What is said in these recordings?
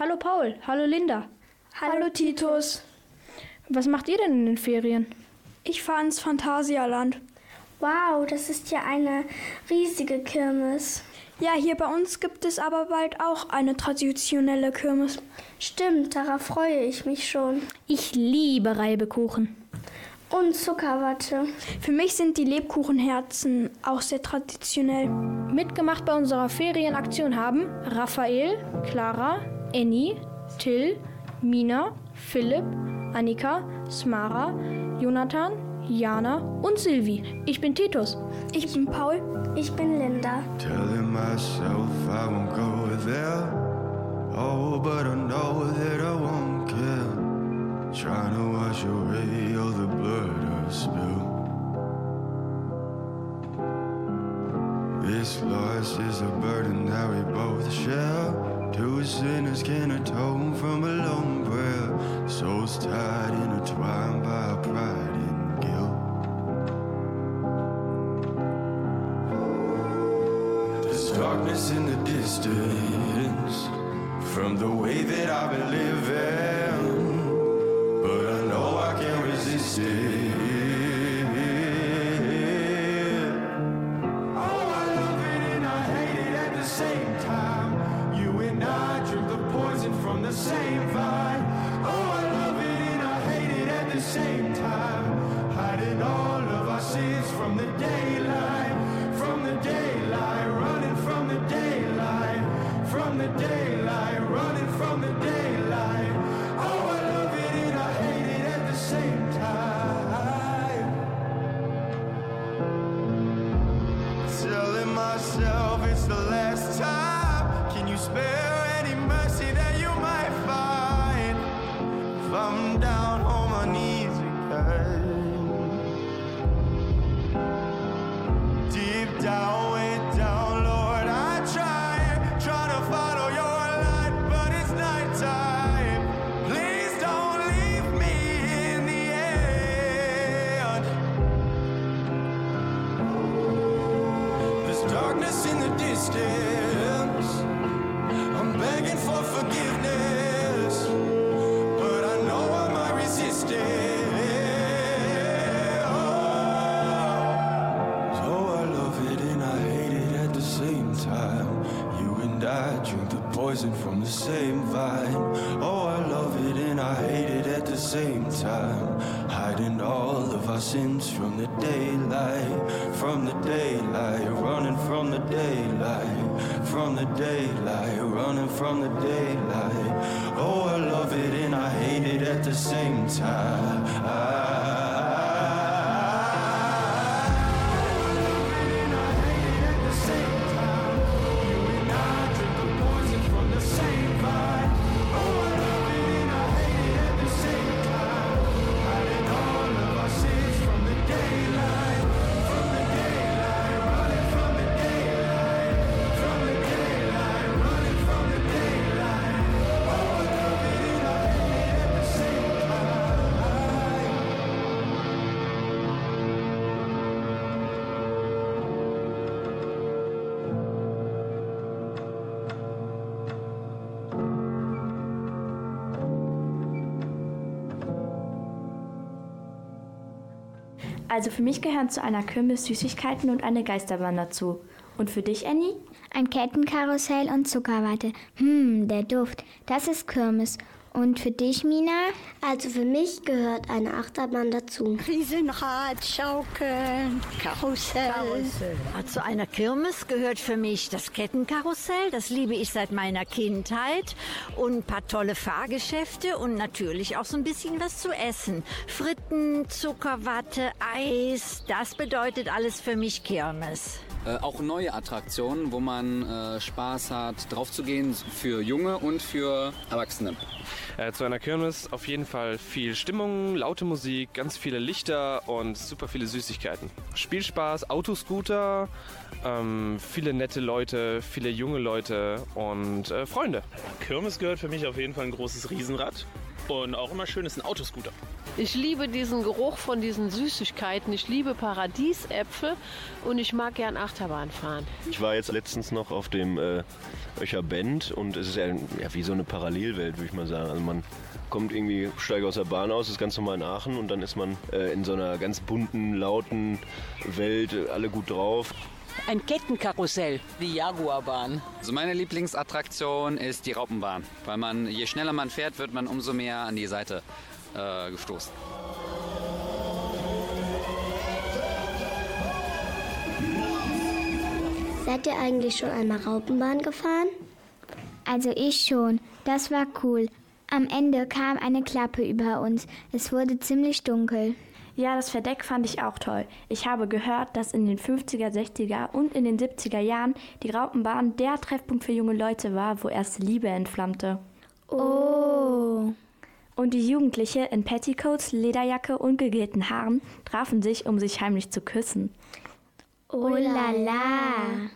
Hallo Paul, hallo Linda. Hallo Titus. Was macht ihr denn in den Ferien? Ich fahre ins Phantasialand. Wow, das ist ja eine riesige Kirmes. Ja, hier bei uns gibt es aber bald auch eine traditionelle Kirmes. Stimmt, darauf freue ich mich schon. Ich liebe Reibekuchen. Und Zuckerwatte. Für mich sind die Lebkuchenherzen auch sehr traditionell. Mitgemacht bei unserer Ferienaktion haben Raphael, Clara, Annie, Till, Mina, Philipp, Annika, Smara, Jonathan, Jana und Silvi. Ich bin Titus. Ich bin Paul. Ich bin Linda. Telling myself I won't go there. Oh, but I know that I won't care. Trying to wash away all the blood I spill. This loss is a burden that we both share. Two sinners can atone from a lone prayer. Souls tied, intertwined by pride and guilt. There's darkness in the distance from the way that I've been living, but I know I can't resist it. Same time. Same time. Also für mich gehören zu einer Kirmes Süßigkeiten und eine Geisterbahn dazu. Und für dich, Annie? Ein Kettenkarussell und Zuckerwatte. Hm, der Duft. Das ist Kirmes. Und für dich, Mina? Also für mich gehört eine Achterbahn dazu. Riesenrad, Schaukeln, Karussell. Zu einer Kirmes gehört für mich das Kettenkarussell, das liebe ich seit meiner Kindheit und ein paar tolle Fahrgeschäfte und natürlich auch so ein bisschen was zu essen. Fritten, Zuckerwatte, Eis, das bedeutet alles für mich Kirmes. Äh, auch neue Attraktionen, wo man äh, Spaß hat, drauf zu gehen für Junge und für Erwachsene. Äh, zu einer Kirmes auf jeden Fall viel Stimmung, laute Musik, ganz viele Lichter und super viele Süßigkeiten. Spielspaß, Autoscooter, ähm, viele nette Leute, viele junge Leute und äh, Freunde. Kirmes gehört für mich auf jeden Fall ein großes Riesenrad. Und auch immer schön ist ein Autoscooter. Ich liebe diesen Geruch von diesen Süßigkeiten. Ich liebe Paradiesäpfel und ich mag gern Achterbahn fahren. Ich war jetzt letztens noch auf dem äh, Öcher Bend und es ist ja, ja wie so eine Parallelwelt, würde ich mal sagen. Also man kommt irgendwie, steigt aus der Bahn aus, ist ganz normal in Aachen und dann ist man äh, in so einer ganz bunten, lauten Welt, alle gut drauf. Ein Kettenkarussell, die Jaguarbahn. Also meine Lieblingsattraktion ist die Raupenbahn, weil man, je schneller man fährt, wird man umso mehr an die Seite äh, gestoßen. Seid ihr eigentlich schon einmal Raupenbahn gefahren? Also ich schon. Das war cool. Am Ende kam eine Klappe über uns. Es wurde ziemlich dunkel. Ja, das Verdeck fand ich auch toll. Ich habe gehört, dass in den 50er, 60er und in den 70er Jahren die Raupenbahn der Treffpunkt für junge Leute war, wo erste Liebe entflammte. Oh. Und die Jugendliche in Petticoats, Lederjacke und gegelten Haaren trafen sich, um sich heimlich zu küssen. Oh la la.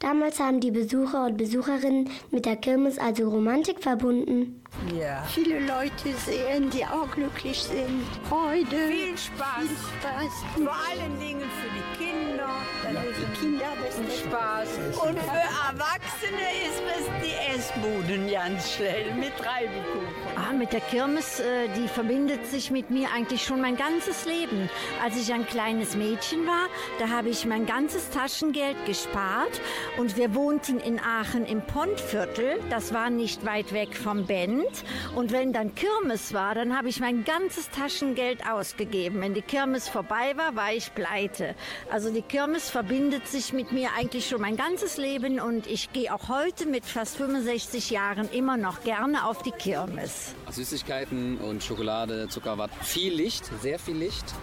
Damals haben die Besucher und Besucherinnen mit der Kirmes also Romantik verbunden. Ja. Viele Leute sehen, die auch glücklich sind. Freude. Viel Spaß. Viel Spaß. Vor allen Dingen für die Kinder. Das ja, die Kinder, das ist Spaß. Und für Erwachsene ist es die Essbuden ganz schnell mit Reibekuchen. Ah, mit der Kirmes, äh, die verbindet sich mit mir eigentlich schon mein ganzes Leben. Als ich ein kleines Mädchen war, da habe ich mein ganzes Taschengeld gespart und wir wohnten in Aachen im Pontviertel. Das war nicht weit weg vom Bend. Und wenn dann Kirmes war, dann habe ich mein ganzes Taschengeld ausgegeben. Wenn die Kirmes vorbei war, war ich pleite. Also die Kirmes verbindet sich mit mir eigentlich schon mein ganzes Leben und ich gehe auch heute mit fast 65 Jahren immer noch gerne auf die Kirmes. Süßigkeiten und Schokolade, Zuckerwatt, viel Licht, sehr viel Licht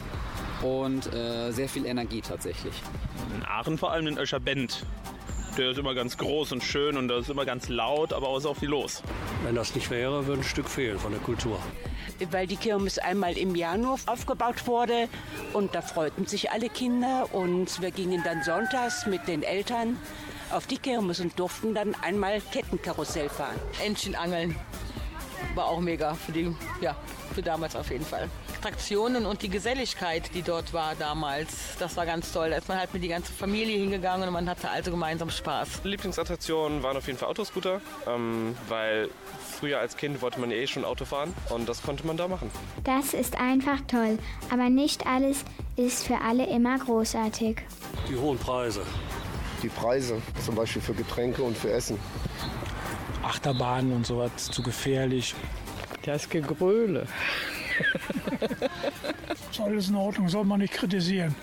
und äh, sehr viel Energie tatsächlich. In Aachen vor allem in Öscherbend. Der ist immer ganz groß und schön und da ist immer ganz laut, aber auch so viel los. Wenn das nicht wäre, würde ein Stück fehlen von der Kultur. Weil die Kirmes einmal im Januar aufgebaut wurde und da freuten sich alle Kinder und wir gingen dann sonntags mit den Eltern auf die Kirmes und durften dann einmal Kettenkarussell fahren. Entchen angeln. War auch mega für die, ja, für damals auf jeden Fall. Attraktionen und die Geselligkeit, die dort war damals, das war ganz toll. Da ist man halt mit die ganze Familie hingegangen und man hatte also gemeinsam Spaß. Lieblingsattraktionen waren auf jeden Fall Autoscooter, ähm, weil früher als Kind wollte man eh schon Auto fahren und das konnte man da machen. Das ist einfach toll, aber nicht alles ist für alle immer großartig. Die hohen Preise. Die Preise, zum Beispiel für Getränke und für Essen. Achterbahnen und sowas zu gefährlich. Das Gegröle. Ist alles in Ordnung, soll man nicht kritisieren.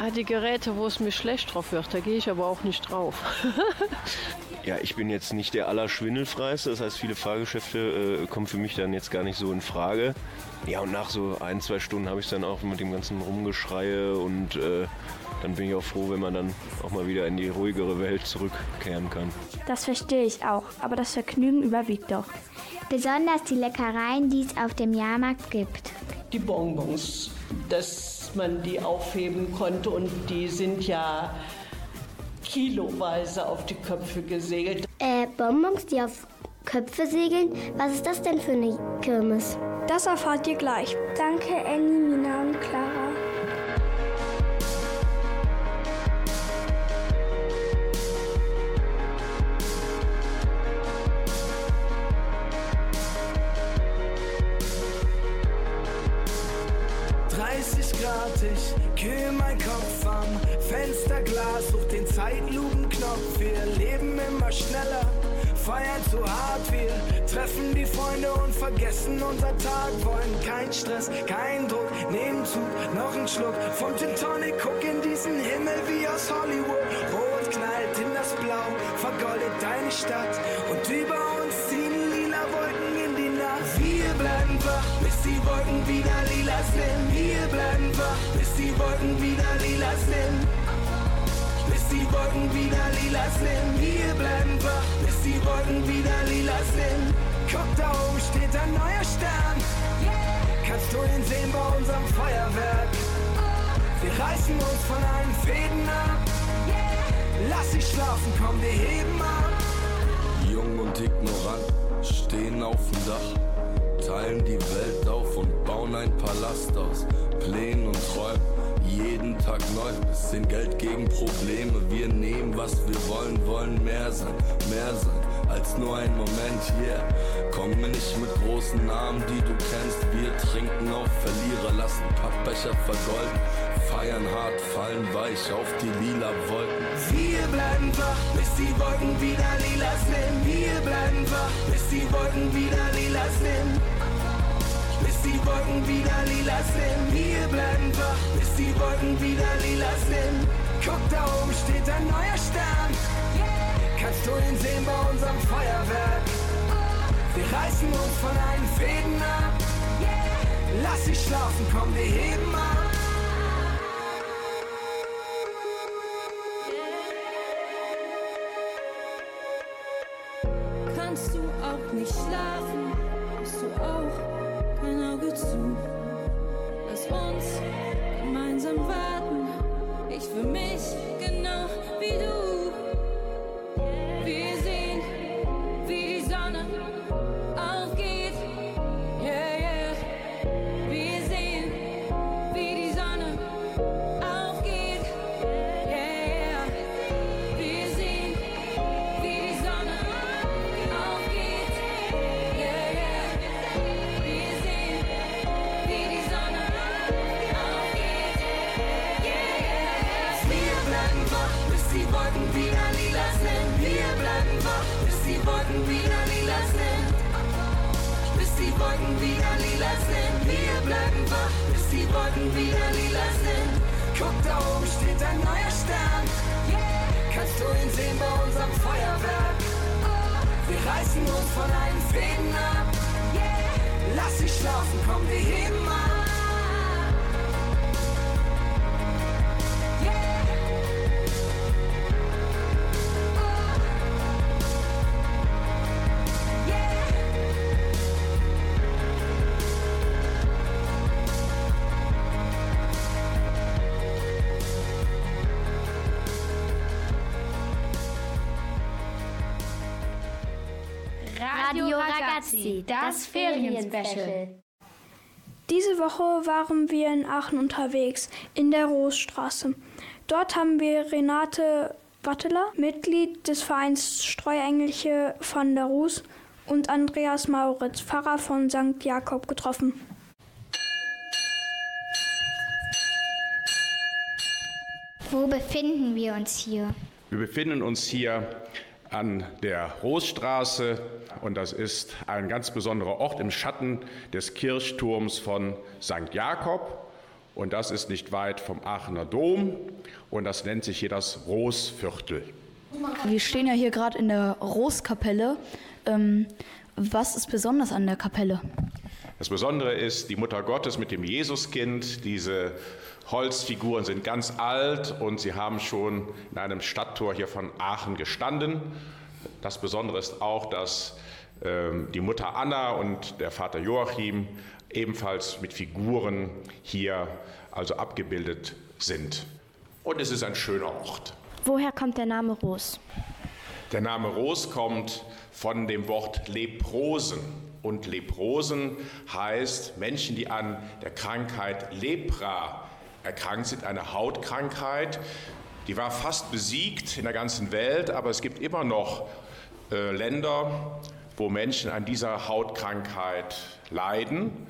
Ah, die Geräte, wo es mir schlecht drauf wird, da gehe ich aber auch nicht drauf. ja, ich bin jetzt nicht der allerschwindelfreiste, das heißt, viele Fahrgeschäfte äh, kommen für mich dann jetzt gar nicht so in Frage. Ja, und nach so ein, zwei Stunden habe ich dann auch mit dem ganzen Rumgeschreie und äh, dann bin ich auch froh, wenn man dann auch mal wieder in die ruhigere Welt zurückkehren kann. Das verstehe ich auch, aber das Vergnügen überwiegt doch. Besonders die Leckereien, die es auf dem Jahrmarkt gibt. Die Bonbons, dass man die aufheben konnte und die sind ja kiloweise auf die Köpfe gesegelt. Äh, Bonbons, die auf Köpfe segeln? Was ist das denn für eine Kirmes? Das erfahrt ihr gleich. Danke, Annie, deine Stadt und über uns ziehen lila Wolken in die Nacht. Wir bleiben wach, bis die Wolken wieder lila sind. Wir bleiben wach, bis die Wolken wieder lila sind. Bis die Wolken wieder lila sind. Wir bleiben wach, bis die Wolken wieder lila sind. Guck, da oben steht ein neuer Stern. Kannst du ihn sehen bei unserem Feuerwerk? Wir reißen uns von allen Fäden ab. Lass dich schlafen, komm, wir heben ab. Ignorant stehen auf dem Dach, teilen die Welt auf und bauen ein Palast aus Plänen und Träumen. Jeden Tag neu, bisschen Geld gegen Probleme. Wir nehmen, was wir wollen, wollen mehr sein, mehr sein als nur ein Moment. Yeah. Komm mir nicht mit großen Namen, die du kennst. Wir trinken auf Verlierer, lassen Pappbecher vergolden. Feiern hart, fallen weich auf die lila Wolken. Wir bleiben wach, bis die Wolken wieder lila sind. Wir bleiben wach, bis die Wolken wieder lila sind. Bis die Wolken wieder lila sind. Wir bleiben wach, bis die Wolken wieder lila sind. Guck, da oben steht ein neuer Stern. Kannst du ihn sehen bei unserem Feuerwerk? Wir reißen uns von allen Fäden ab. Lass sie schlafen, komm, wir heben ab. Wolken wieder lila sind. Wir bleiben wach, bis die Wolken wieder lila sind. Bis die Wolken wieder lila sind. Wir bleiben wach, bis die Wolken wieder lila sind. Guck, da oben steht ein neuer Stern. Kannst du ihn sehen bei unserem Feuerwerk? Wir reißen uns von allen Fäden ab. Lass sie schlafen, komm, wir heben ab. Ragazzi, das Ferienspecial. Diese Woche waren wir in Aachen unterwegs, in der Roosstraße. Dort haben wir Renate Watteler, Mitglied des Vereins Streuengelche von der Ruß, und Andreas Mauritz, Pfarrer von St. Jakob, getroffen. Wo befinden wir uns hier? Wir befinden uns hier an der Roosstraße und das ist ein ganz besonderer Ort im Schatten des Kirchturms von St. Jakob und das ist nicht weit vom Aachener Dom und das nennt sich hier das Roosviertel. Wir stehen ja hier gerade in der Roskapelle. Ähm, was ist besonders an der Kapelle? Das Besondere ist die Mutter Gottes mit dem Jesuskind. Diese Holzfiguren sind ganz alt und sie haben schon in einem Stadttor hier von Aachen gestanden. Das Besondere ist auch, dass ähm, die Mutter Anna und der Vater Joachim ebenfalls mit Figuren hier also abgebildet sind. Und es ist ein schöner Ort. Woher kommt der Name Ros? Der Name Ros kommt von dem Wort Leprosen. Und Leprosen heißt Menschen, die an der Krankheit Lepra erkrankt sind, eine Hautkrankheit. Die war fast besiegt in der ganzen Welt, aber es gibt immer noch äh, Länder, wo Menschen an dieser Hautkrankheit leiden.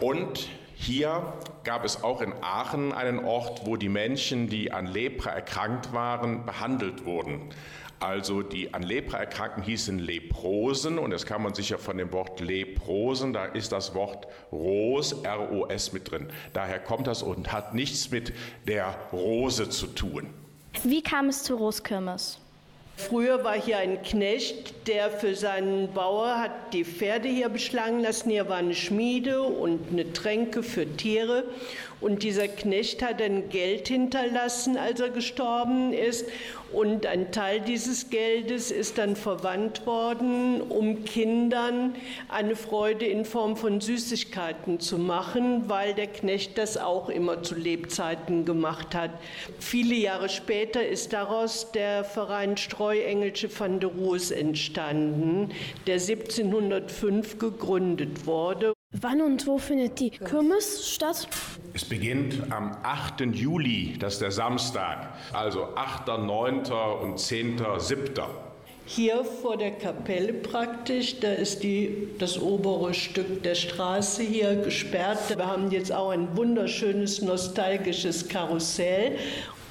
Und hier gab es auch in Aachen einen Ort, wo die Menschen, die an Lepra erkrankt waren, behandelt wurden. Also die an Lepra erkrankten hießen Leprosen und das kann man sicher von dem Wort Leprosen, da ist das Wort Ros, R-O-S mit drin. Daher kommt das und hat nichts mit der Rose zu tun. Wie kam es zur Roskirmes? Früher war hier ein Knecht, der für seinen Bauer hat die Pferde hier beschlagen lassen. Hier war eine Schmiede und eine Tränke für Tiere. Und dieser Knecht hat dann Geld hinterlassen, als er gestorben ist. Und ein Teil dieses Geldes ist dann verwandt worden, um Kindern eine Freude in Form von Süßigkeiten zu machen, weil der Knecht das auch immer zu Lebzeiten gemacht hat. Viele Jahre später ist daraus der Verein Streu Streuengelche van der Roos entstanden, der 1705 gegründet wurde. Wann und wo findet die Kirmes statt? Es beginnt am 8. Juli, das ist der Samstag, also 8., 9. und 10., 7. Hier vor der Kapelle praktisch, da ist die, das obere Stück der Straße hier gesperrt. Wir haben jetzt auch ein wunderschönes nostalgisches Karussell.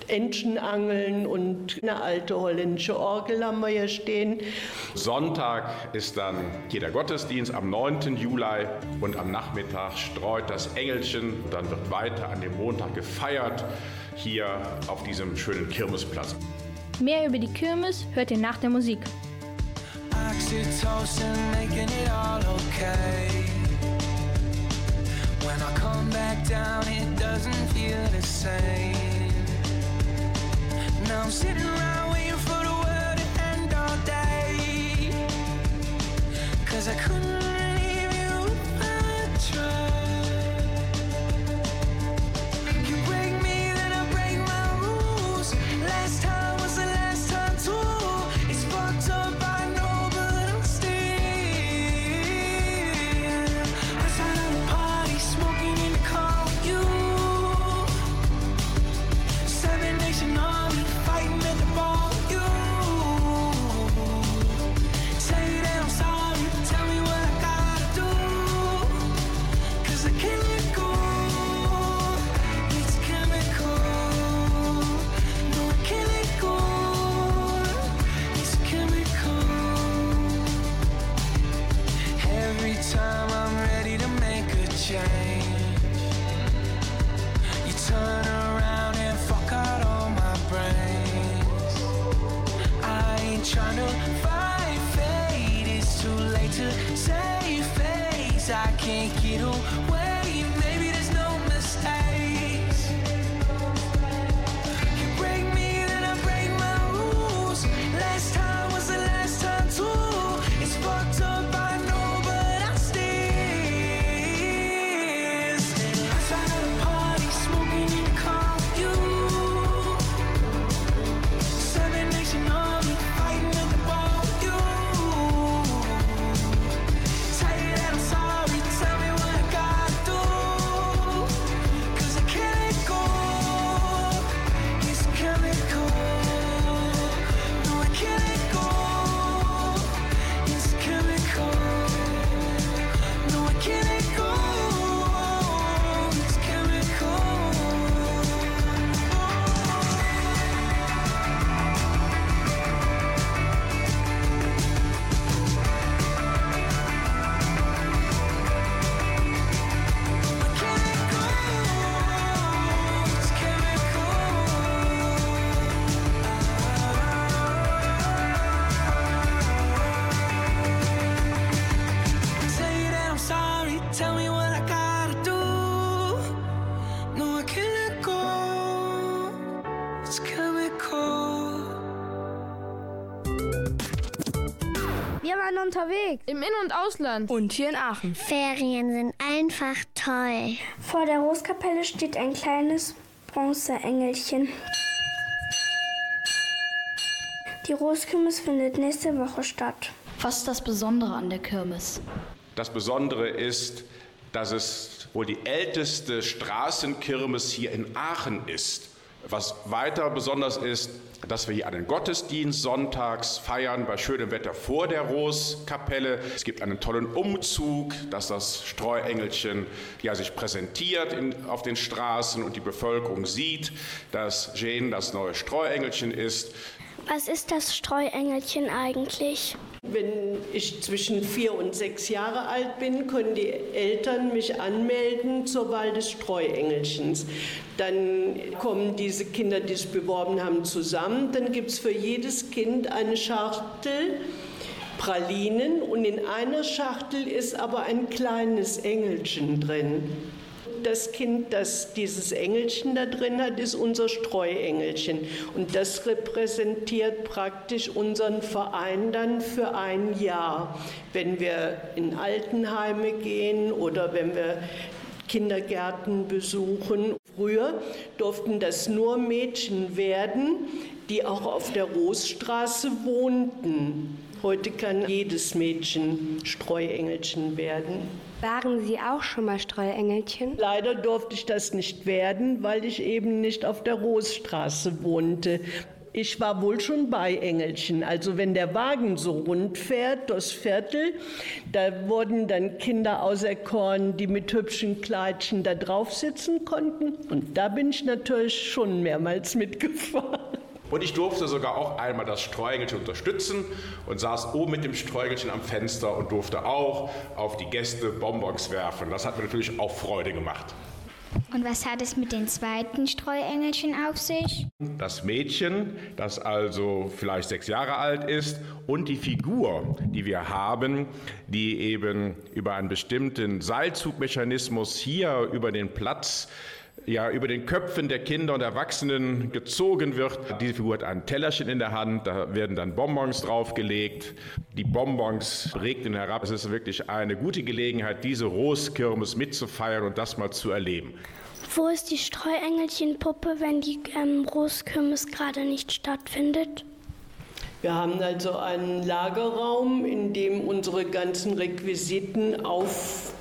Entchenangeln und eine alte holländische Orgel haben wir hier stehen. Sonntag ist dann jeder Gottesdienst am 9. Juli und am Nachmittag streut das Engelchen. Dann wird weiter an dem Montag gefeiert hier auf diesem schönen Kirmesplatz. Mehr über die Kirmes hört ihr nach der Musik. Oxytocin making it all okay. When I come back down, it doesn't feel the same. I'm sitting around waiting for the world to end all day. Cause I couldn't unterwegs. Im In- und Ausland. Und hier in Aachen. Ferien sind einfach toll. Vor der Roskapelle steht ein kleines Bronzeengelchen. Die Roskirmes findet nächste Woche statt. Was ist das Besondere an der Kirmes? Das Besondere ist, dass es wohl die älteste Straßenkirmes hier in Aachen ist. Was weiter besonders ist, dass wir hier einen Gottesdienst sonntags feiern bei schönem Wetter vor der Roskapelle. Es gibt einen tollen Umzug, dass das Streuengelchen ja, sich präsentiert in, auf den Straßen und die Bevölkerung sieht, dass Jane das neue Streuengelchen ist. Was ist das Streuengelchen eigentlich? Wenn ich zwischen vier und sechs Jahre alt bin, können die Eltern mich anmelden zur Wahl des Streuengelchens. Dann kommen diese Kinder, die sich beworben haben, zusammen. Dann gibt es für jedes Kind eine Schachtel Pralinen und in einer Schachtel ist aber ein kleines Engelchen drin. Das Kind, das dieses Engelchen da drin hat, ist unser Streuengelchen. Und das repräsentiert praktisch unseren Verein dann für ein Jahr. Wenn wir in Altenheime gehen oder wenn wir Kindergärten besuchen. Früher durften das nur Mädchen werden, die auch auf der Roosstraße wohnten. Heute kann jedes Mädchen Streuengelchen werden. Waren Sie auch schon mal Streuengelchen? Leider durfte ich das nicht werden, weil ich eben nicht auf der Roosstraße wohnte. Ich war wohl schon bei Engelchen. Also wenn der Wagen so rund fährt durchs Viertel, da wurden dann Kinder auserkoren, die mit hübschen Kleidchen da drauf sitzen konnten. Und da bin ich natürlich schon mehrmals mitgefahren. Und ich durfte sogar auch einmal das Streuengelchen unterstützen und saß oben mit dem Streuengelchen am Fenster und durfte auch auf die Gäste Bonbons werfen. Das hat mir natürlich auch Freude gemacht. Und was hat es mit den zweiten Streuengelchen auf sich? Das Mädchen, das also vielleicht sechs Jahre alt ist, und die Figur, die wir haben, die eben über einen bestimmten Seilzugmechanismus hier über den Platz ja, über den Köpfen der Kinder und Erwachsenen gezogen wird. Diese Figur hat ein Tellerchen in der Hand, da werden dann Bonbons draufgelegt. Die Bonbons regnen herab. Es ist wirklich eine gute Gelegenheit, diese Roskirmes mitzufeiern und das mal zu erleben. Wo ist die Streuengelchenpuppe, wenn die ähm, Roskirmes gerade nicht stattfindet? Wir haben also einen Lagerraum, in dem unsere ganzen Requisiten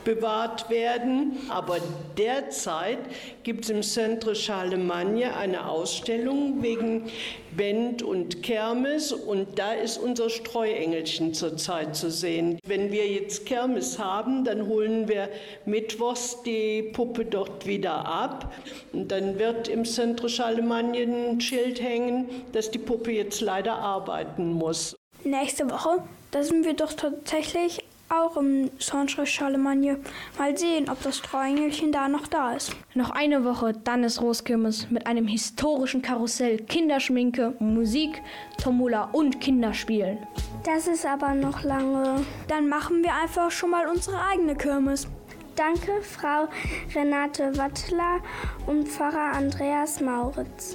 aufbewahrt werden. Aber derzeit gibt es im Centre Charlemagne eine Ausstellung wegen Bend und Kermes und da ist unser Streuengelchen zurzeit zu sehen. Wenn wir jetzt Kermes haben, dann holen wir mittwochs die Puppe dort wieder ab und dann wird im Centre Charlemagne ein Schild hängen, dass die Puppe jetzt leider arbeiten muss. Nächste Woche, da sind wir doch tatsächlich auch im Centre Charlemagne. Mal sehen, ob das Streuengelchen da noch da ist. Noch eine Woche, dann ist Roskirmes mit einem historischen Karussell, Kinderschminke, Musik, Tomula und Kinderspielen. Das ist aber noch lange. Dann machen wir einfach schon mal unsere eigene Kirmes. Danke, Frau Renate Wattler und Pfarrer Andreas Mauritz.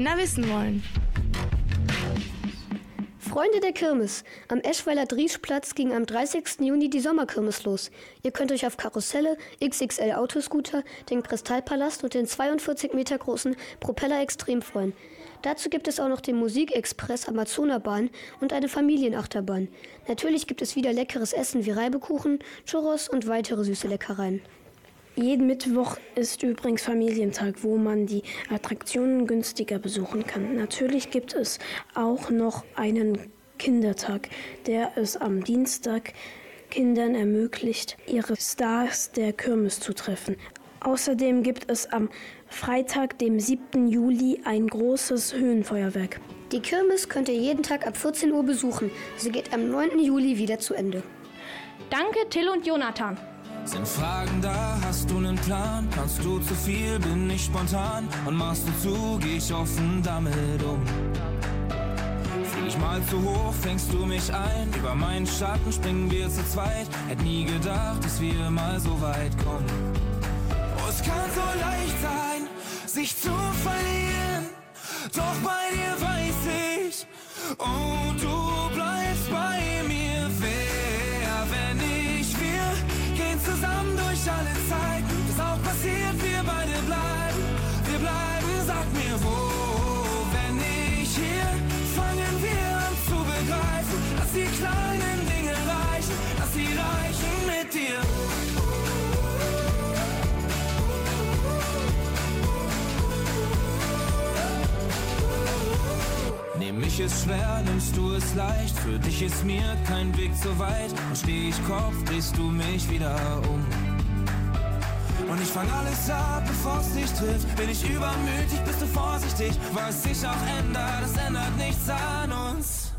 Kinder wissen wollen. Freunde der Kirmes. Am Eschweiler Drieschplatz ging am 30. Juni die Sommerkirmes los. Ihr könnt euch auf Karusselle, XXL Autoscooter, den Kristallpalast und den 42 Meter großen Propeller Extrem freuen. Dazu gibt es auch noch den Musikexpress Amazonabahn und eine Familienachterbahn. Natürlich gibt es wieder leckeres Essen wie Reibekuchen, Churros und weitere süße Leckereien. Jeden Mittwoch ist übrigens Familientag, wo man die Attraktionen günstiger besuchen kann. Natürlich gibt es auch noch einen Kindertag, der es am Dienstag Kindern ermöglicht, ihre Stars der Kirmes zu treffen. Außerdem gibt es am Freitag, dem 7. Juli, ein großes Höhenfeuerwerk. Die Kirmes könnt ihr jeden Tag ab 14 Uhr besuchen. Sie geht am 9. Juli wieder zu Ende. Danke, Till und Jonathan. Sind Fragen da, hast du einen Plan? Kannst du zu viel, bin ich spontan? Und machst du zu, geh ich offen damit um. Flieg ich mal zu hoch, fängst du mich ein? Über meinen Schatten springen wir zu zweit. Hätt nie gedacht, dass wir mal so weit kommen. Oh, es kann so leicht sein, sich zu verlieren. Doch bei dir weiß ich, oh, du bleibst bei mir. Nehm mich es schwer, nimmst du es leicht. Für dich ist mir kein Weg so weit. Und steh ich Kopf, drehst du mich wieder um. Und ich fang alles ab, bevor es dich trifft. Bin ich übermütig, bist du vorsichtig. Was sich auch ändert, das ändert nichts an uns.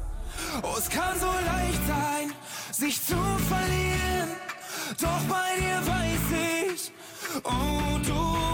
Oh, es kann so leicht sein, sich zu verlieren. Doch bei dir weiß ich, oh, du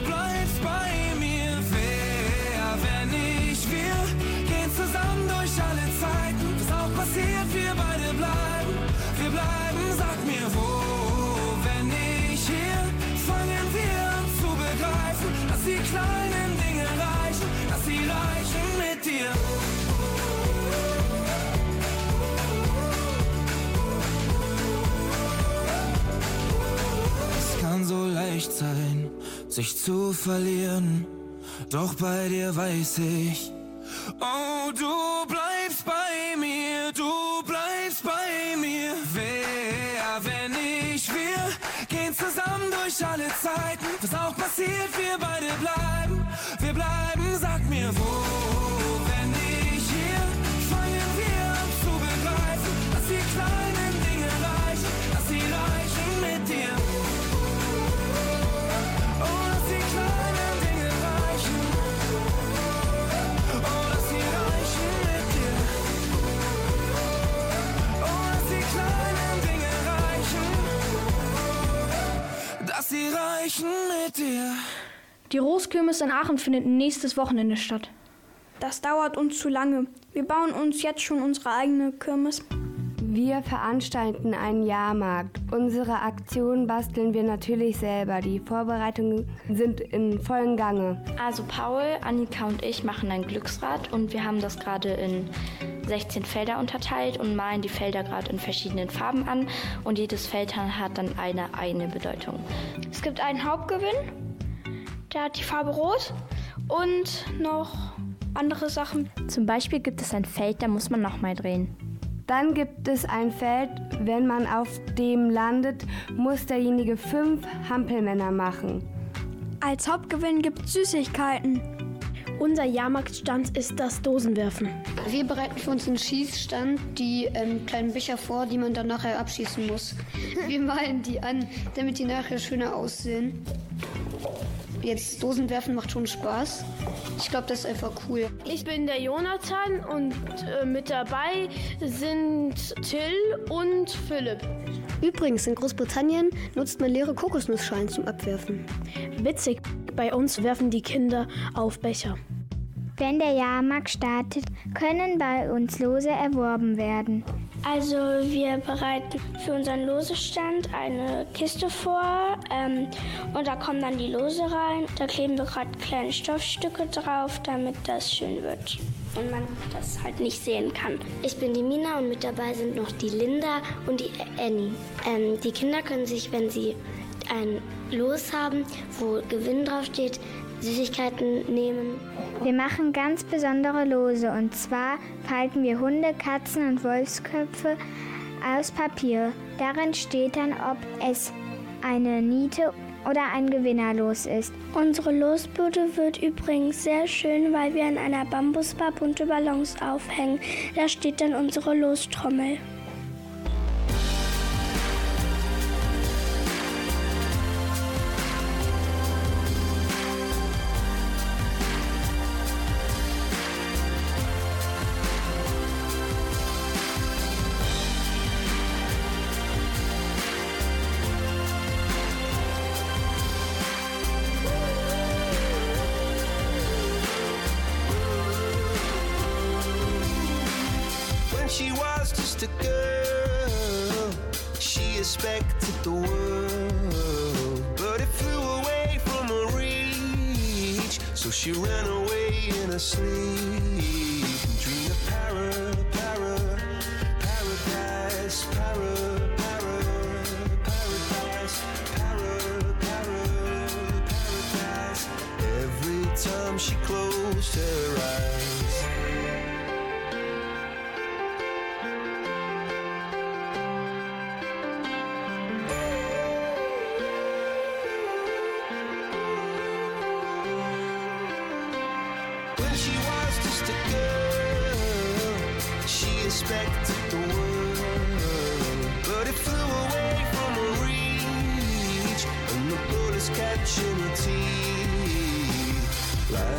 leicht sein, sich zu verlieren. Doch bei dir weiß ich, oh, du bleibst bei mir, du bleibst bei mir. Wer, wenn ich wir, gehen zusammen durch alle Zeiten. Was auch passiert, wir beide bleiben, wir bleiben, sag mir wo. Die kleinen Dinge reichen, dass sie reichen mit dir. Dass sie reichen mit dir. Die Roskirmes in Aachen findet nächstes Wochenende statt. Das dauert uns zu lange. Wir bauen uns jetzt schon unsere eigene Kirmes. Wir veranstalten einen Jahrmarkt. Unsere Aktion basteln wir natürlich selber. Die Vorbereitungen sind in vollem Gange. Also Paul, Annika und ich machen ein Glücksrad und wir haben das gerade in 16 Felder unterteilt und malen die Felder gerade in verschiedenen Farben an und jedes Feld hat dann eine eigene Bedeutung. Es gibt einen Hauptgewinn, der hat die Farbe Rot und noch andere Sachen. Zum Beispiel gibt es ein Feld, da muss man nochmal drehen. Dann gibt es ein Feld, wenn man auf dem landet, muss derjenige fünf Hampelmänner machen. Als Hauptgewinn gibt es Süßigkeiten. Unser Jahrmarktstand ist das Dosenwerfen. Wir bereiten für uns einen Schießstand die ähm, kleinen Becher vor, die man dann nachher abschießen muss. Wir malen die an, damit die nachher schöner aussehen. Jetzt Dosenwerfen macht schon Spaß. Ich glaube, das ist einfach cool. Ich bin der Jonathan und äh, mit dabei sind Till und Philipp. Übrigens, in Großbritannien nutzt man leere Kokosnussschalen zum Abwerfen. Witzig, bei uns werfen die Kinder auf Becher. Wenn der Jahrmarkt startet, können bei uns Lose erworben werden. Also wir bereiten für unseren Losestand eine Kiste vor ähm, und da kommen dann die Lose rein. Da kleben wir gerade kleine Stoffstücke drauf, damit das schön wird und man das halt nicht sehen kann. Ich bin die Mina und mit dabei sind noch die Linda und die Annie. Ähm, die Kinder können sich, wenn sie ein Los haben, wo Gewinn draufsteht, Süßigkeiten nehmen. Wir machen ganz besondere Lose und zwar falten wir Hunde, Katzen und Wolfsköpfe aus Papier. Darin steht dann, ob es eine Niete oder ein Gewinnerlos ist. Unsere Losbude wird übrigens sehr schön, weil wir an einer Bambusbar bunte Ballons aufhängen. Da steht dann unsere Lostrommel.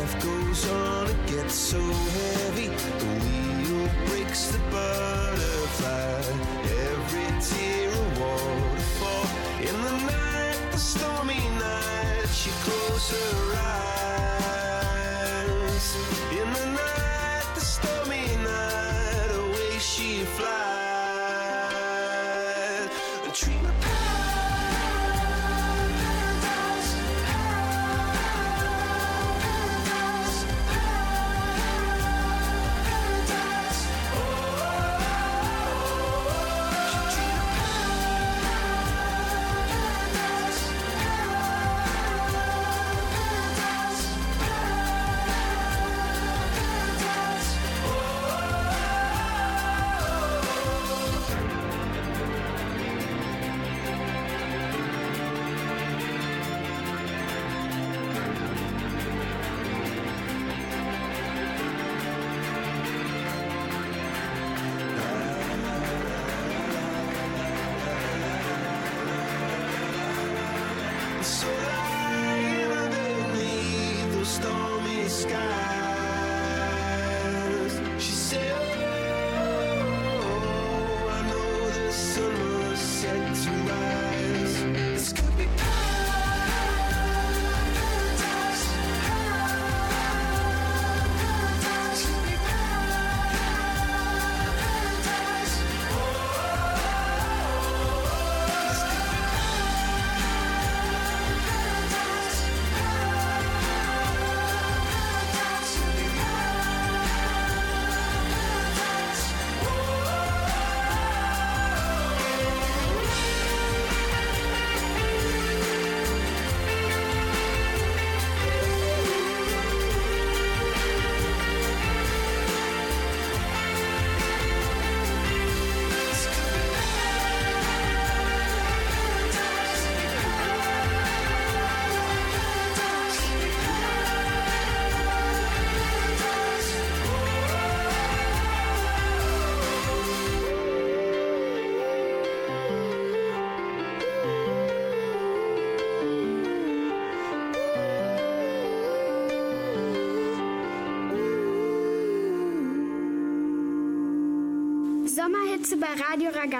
Life goes on, it gets so heavy, the wheel breaks the butterfly. Every tear a waterfall. In the night, the stormy night, she closed her eyes.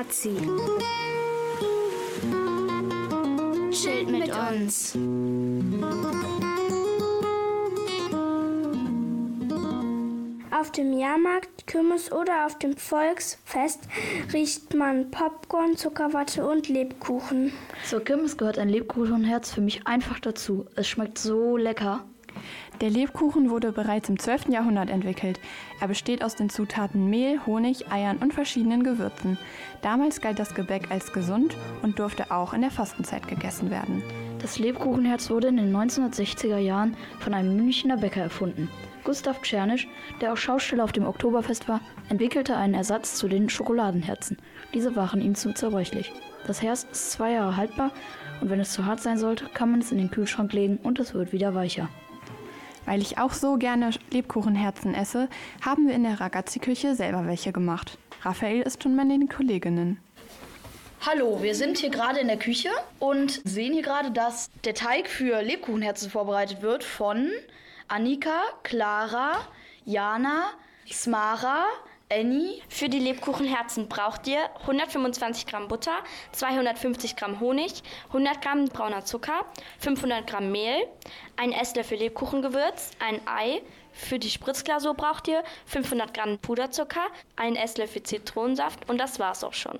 Ragazzi. Chillt mit uns. Auf dem Jahrmarkt, Kirmes oder auf dem Volksfest riecht man Popcorn, Zuckerwatte und Lebkuchen. Zur Kirmes gehört ein Lebkuchenherz für mich einfach dazu. Es schmeckt so lecker. Der Lebkuchen wurde bereits im 12. Jahrhundert entwickelt. Er besteht aus den Zutaten Mehl, Honig, Eiern und verschiedenen Gewürzen. Damals galt das Gebäck als gesund und durfte auch in der Fastenzeit gegessen werden. Das Lebkuchenherz wurde in den 1960er Jahren von einem Münchner Bäcker erfunden. Gustav Czernisch, der auch Schausteller auf dem Oktoberfest war, entwickelte einen Ersatz zu den Schokoladenherzen. Diese waren ihm zu zerbrechlich. Das Herz ist zwei Jahre haltbar und wenn es zu hart sein sollte, kann man es in den Kühlschrank legen und es wird wieder weicher. Weil ich auch so gerne Lebkuchenherzen esse, haben wir in der Ragazzi-Küche selber welche gemacht. Raphael ist schon meine Kolleginnen. Hallo, wir sind hier gerade in der Küche und sehen hier gerade, dass der Teig für Lebkuchenherzen vorbereitet wird von Annika, Clara, Jana, Smara, Annie. Für die Lebkuchenherzen braucht ihr 125 Gramm Butter, 250 Gramm Honig, 100 Gramm brauner Zucker, 500 Gramm Mehl, ein Esslöffel Lebkuchengewürz, ein Ei. Für die Spritzglasur braucht ihr 500 Gramm Puderzucker, ein Esslöffel Zitronensaft und das war's auch schon.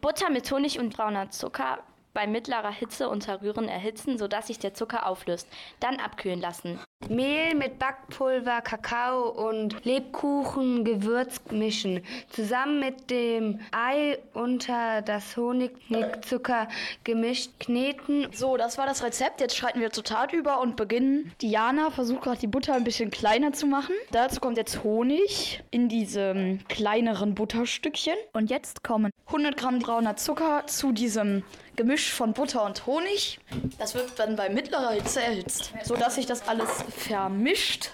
Butter mit Honig und brauner Zucker bei mittlerer Hitze unter Rühren erhitzen, sodass sich der Zucker auflöst. Dann abkühlen lassen. Mehl mit Backpulver, Kakao und Lebkuchengewürz mischen. Zusammen mit dem Ei unter das Honigzucker gemischt kneten. So, das war das Rezept. Jetzt schreiten wir zur Tat über und beginnen. Diana versucht gerade die Butter ein bisschen kleiner zu machen. Dazu kommt jetzt Honig in diese kleineren Butterstückchen. Und jetzt kommen 100 Gramm brauner Zucker zu diesem Gemisch von Butter und Honig. Das wird dann bei mittlerer Hitze erhitzt, sodass sich das alles vermischt.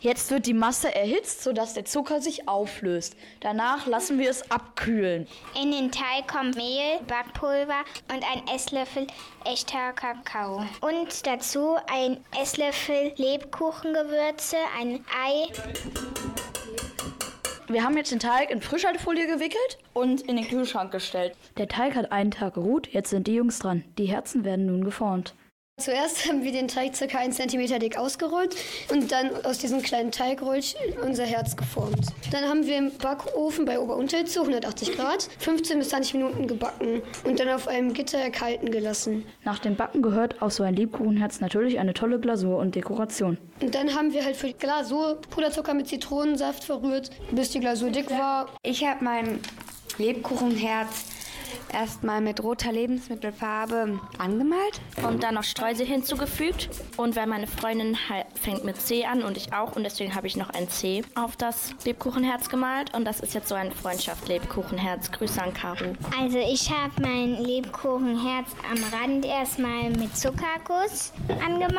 Jetzt wird die Masse erhitzt, sodass der Zucker sich auflöst. Danach lassen wir es abkühlen. In den Teig kommt Mehl, Backpulver und ein Esslöffel echter Kakao. Und dazu ein Esslöffel Lebkuchengewürze, ein Ei. Wir haben jetzt den Teig in Frischhaltefolie gewickelt und in den Kühlschrank gestellt. Der Teig hat einen Tag geruht, jetzt sind die Jungs dran. Die Herzen werden nun geformt. Zuerst haben wir den Teig ca. 1 cm dick ausgerollt und dann aus diesem kleinen Teigröllchen unser Herz geformt. Dann haben wir im Backofen bei Ober-Unterhitze 180 Grad 15 bis 20 Minuten gebacken und dann auf einem Gitter erkalten gelassen. Nach dem Backen gehört auf so ein Lebkuchenherz natürlich eine tolle Glasur und Dekoration. Und dann haben wir halt für die Glasur Puderzucker mit Zitronensaft verrührt, bis die Glasur dick war. Ich habe mein Lebkuchenherz erstmal mit roter Lebensmittelfarbe angemalt. Und dann noch Streusel hinzugefügt. Und weil meine Freundin halt fängt mit C an und ich auch. Und deswegen habe ich noch ein C auf das Lebkuchenherz gemalt. Und das ist jetzt so ein Freundschaft-Lebkuchenherz. Grüße an Caro. Also ich habe mein Lebkuchenherz am Rand erstmal mit Zuckerguss angemalt.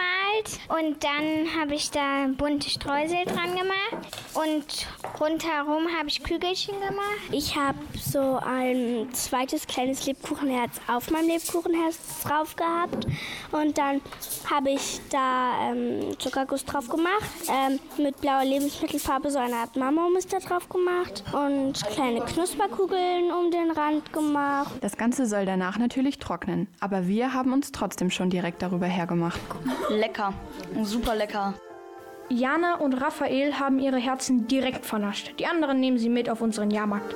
Und dann habe ich da bunte Streusel dran gemacht. Und rundherum habe ich Kügelchen gemacht. Ich habe so ein zweites kleines Lebkuchenherz auf meinem Lebkuchenherz drauf gehabt und dann habe ich da ähm, Zuckerguss drauf gemacht, ähm, mit blauer Lebensmittelfarbe so eine Art Marmormuster drauf gemacht und kleine Knusperkugeln um den Rand gemacht. Das Ganze soll danach natürlich trocknen, aber wir haben uns trotzdem schon direkt darüber hergemacht. Lecker, super lecker. Jana und Raphael haben ihre Herzen direkt vernascht. Die anderen nehmen sie mit auf unseren Jahrmarkt.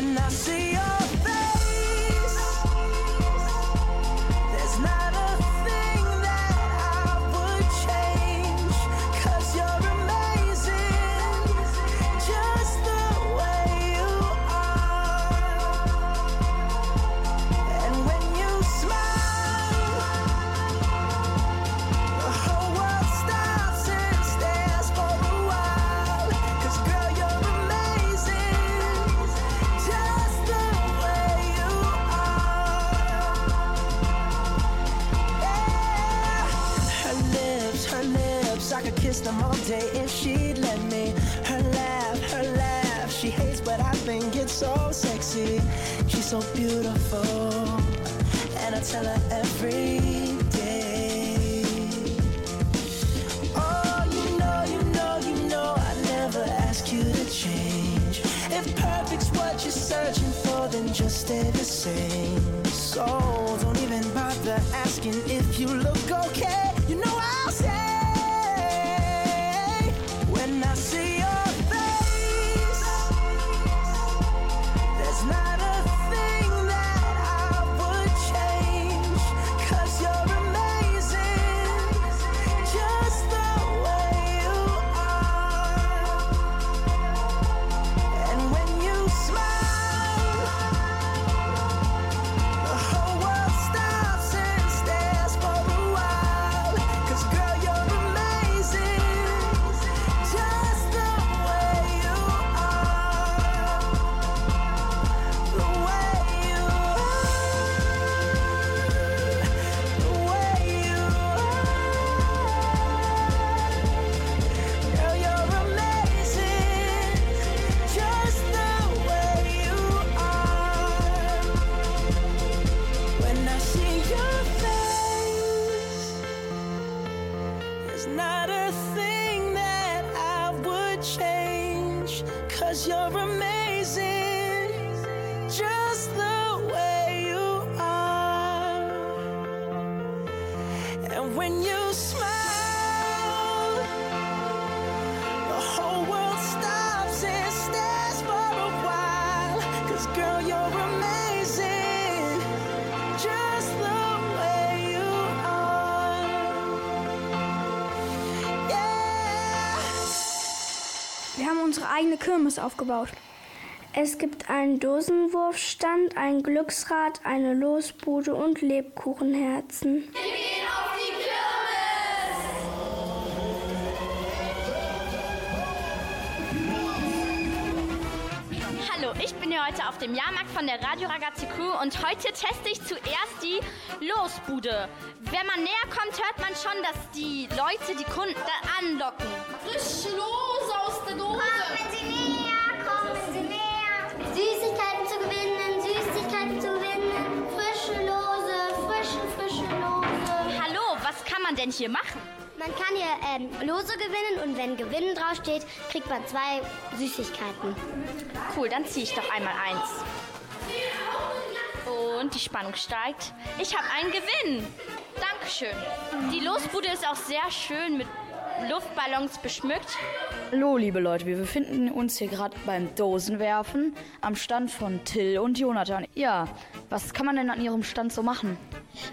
when I see your if she'd let me. Her laugh, her laugh. She hates, but I think it's so sexy. She's so beautiful, and I tell her every day. Oh, you know, you know, you know, I never ask you to change. If perfect's what you're searching for, then just stay the same. So unsere eigene Kirmes aufgebaut. Es gibt einen Dosenwurfstand, ein Glücksrad, eine Losbude und Lebkuchenherzen. Hallo, ich bin hier heute auf dem Jahrmarkt von der Radio Ragazzi Crew und heute teste ich zuerst die Losbude. Wenn man näher kommt, hört man schon, dass die Leute die Kunden da anlocken. Frisch los. Kommen Sie näher, kommen Sie näher. Süßigkeiten zu gewinnen, Süßigkeiten zu gewinnen. Frische Lose, frische, frische Lose. Hallo, was kann man denn hier machen? Man kann hier ähm, Lose gewinnen und wenn Gewinnen draufsteht, kriegt man zwei Süßigkeiten. Cool, dann ziehe ich doch einmal eins. Und die Spannung steigt. Ich habe einen Gewinn. Dankeschön. Die Losbude ist auch sehr schön mit Luftballons beschmückt. Hallo, liebe Leute, wir befinden uns hier gerade beim Dosenwerfen am Stand von Till und Jonathan. Ja, was kann man denn an ihrem Stand so machen?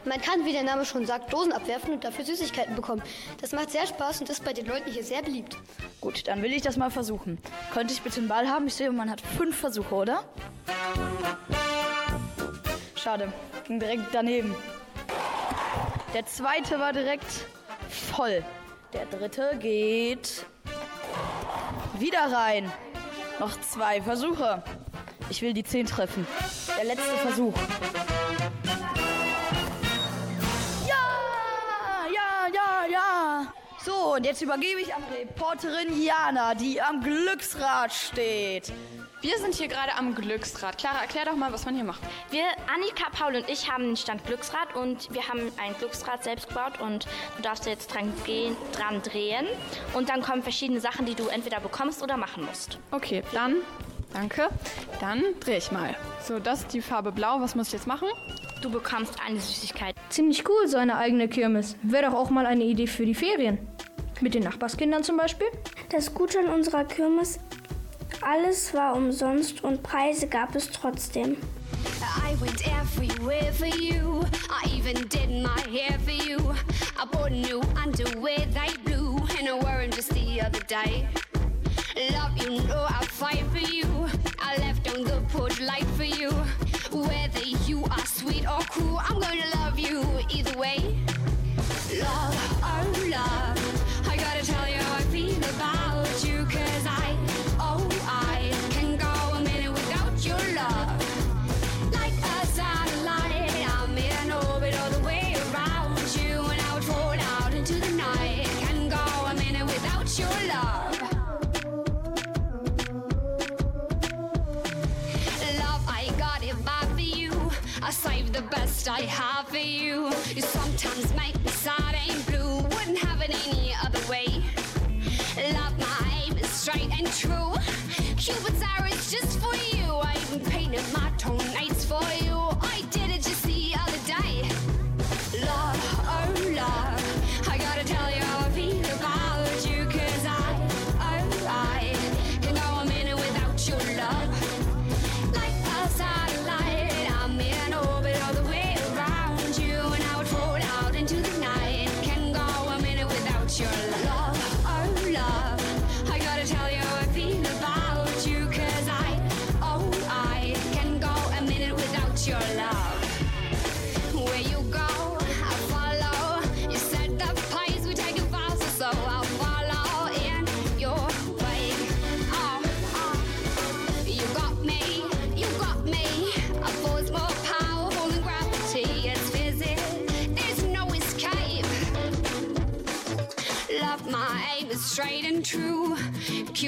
Man kann, wie der Name schon sagt, Dosen abwerfen und dafür Süßigkeiten bekommen. Das macht sehr Spaß und ist bei den Leuten hier sehr beliebt. Gut, dann will ich das mal versuchen. Könnte ich bitte einen Ball haben? Ich sehe, man hat fünf Versuche, oder? Schade, ging direkt daneben. Der zweite war direkt voll. Der dritte geht wieder rein. Noch zwei Versuche. Ich will die zehn treffen. Der letzte Versuch. Ja, ja, ja, ja. So, und jetzt übergebe ich an Reporterin Jana, die am Glücksrad steht. Wir sind hier gerade am Glücksrad. Clara, erklär doch mal, was man hier macht. Wir, Annika, Paul und ich haben den Stand Glücksrad und wir haben ein Glücksrad selbst gebaut und du darfst jetzt dran, gehen, dran drehen und dann kommen verschiedene Sachen, die du entweder bekommst oder machen musst. Okay, dann, danke. Dann drehe ich mal. So, das ist die Farbe blau. Was muss ich jetzt machen? Du bekommst eine Süßigkeit. Ziemlich cool, so eine eigene Kirmes. Wäre doch auch mal eine Idee für die Ferien. Mit den Nachbarskindern zum Beispiel. Das Gute an unserer Kirmes, alles war umsonst und Preise gab es trotzdem. I went everywhere for you. I even did my hair for you. I bought new underwear, they blue, and I wore 'em just the other day. Love, you know I'll fight for you. I left on the porch light for you. Whether you are sweet or cruel, I'm gonna love you either way. Love, oh love, I gotta tell you how I feel about you, love. I got it for you. I the best I have for you. You sometimes make me sad and blue. Wouldn't have it any other way. Love, my aim is straight and true. Cupid's arrow is just for you. I even painted my tongue nights for you. I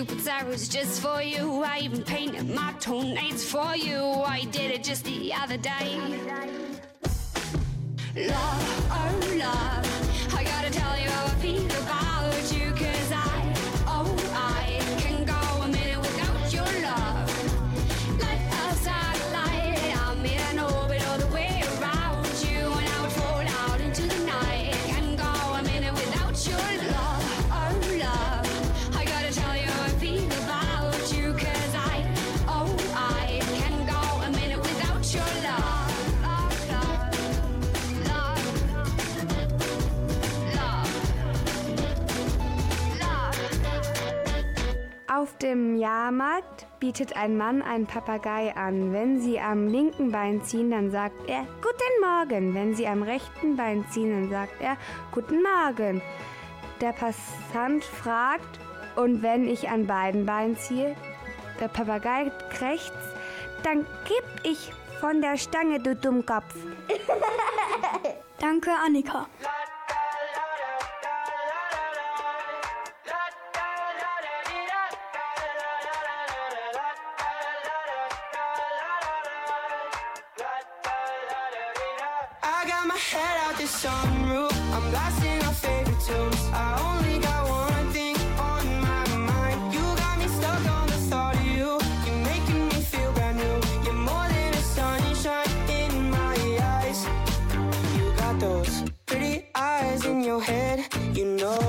Cupid's arrow's just for you. I even painted my toenails for you. I did it just the other day. Love, oh love, I gotta tell you how I feel about you. Jahrmarkt bietet ein Mann einen Papagei an. Wenn Sie am linken Bein ziehen, dann sagt er Guten Morgen. Wenn Sie am rechten Bein ziehen, dann sagt er Guten Morgen. Der Passant fragt, und wenn ich an beiden Beinen ziehe, der Papagei krächzt, dann gib ich von der Stange, du Dummkopf. Danke, Annika. The sunroof. I'm blasting our favorite tunes. I only got one thing on my mind. You got me stuck on the thought of you. You're making me feel brand new. You're more than a sunshine in my eyes. You got those pretty eyes in your head. You know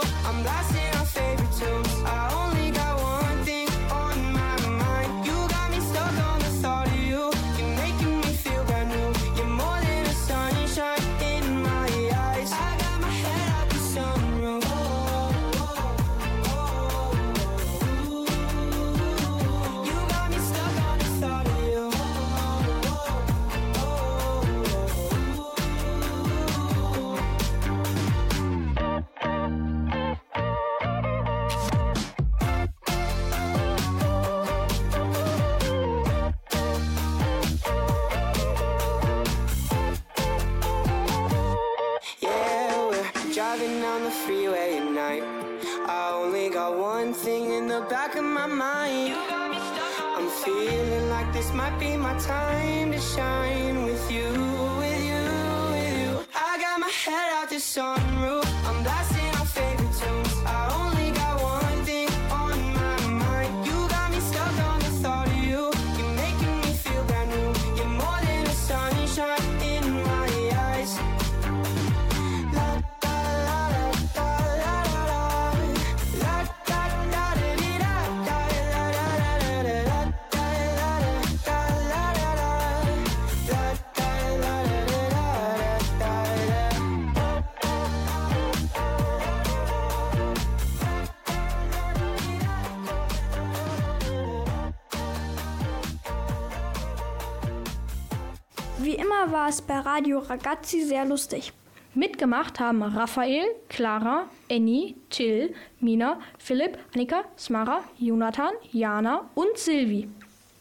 Wie immer war es bei Radio Ragazzi sehr lustig. Mitgemacht haben Raphael, Clara, Annie, Till, Mina, Philipp, Annika, Smara, Jonathan, Jana und Silvi.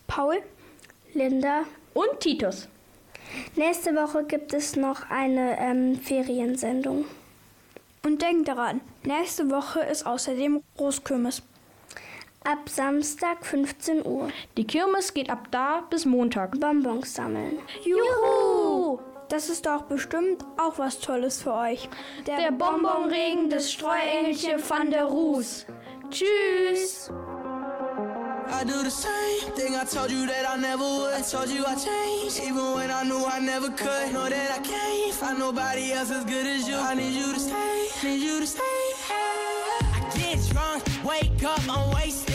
Paul, Linda und Titus. Nächste Woche gibt es noch eine ähm, Feriensendung. Und denkt daran, nächste Woche ist außerdem Großkirmes. Ab Samstag 15 Uhr. Die Kirmes geht ab da bis Montag. Bonbons sammeln. Juhu! Das ist doch bestimmt auch was Tolles für euch. Der, der Bonbonregen des Streuengelchen van der Roos. Tschüss! I do the same thing I told you that I never would. I told you I changed, even when I knew I never could. Know that I can't find nobody else as good as you. I need you to stay, need you to stay. I get drunk, wake up, I'm wasted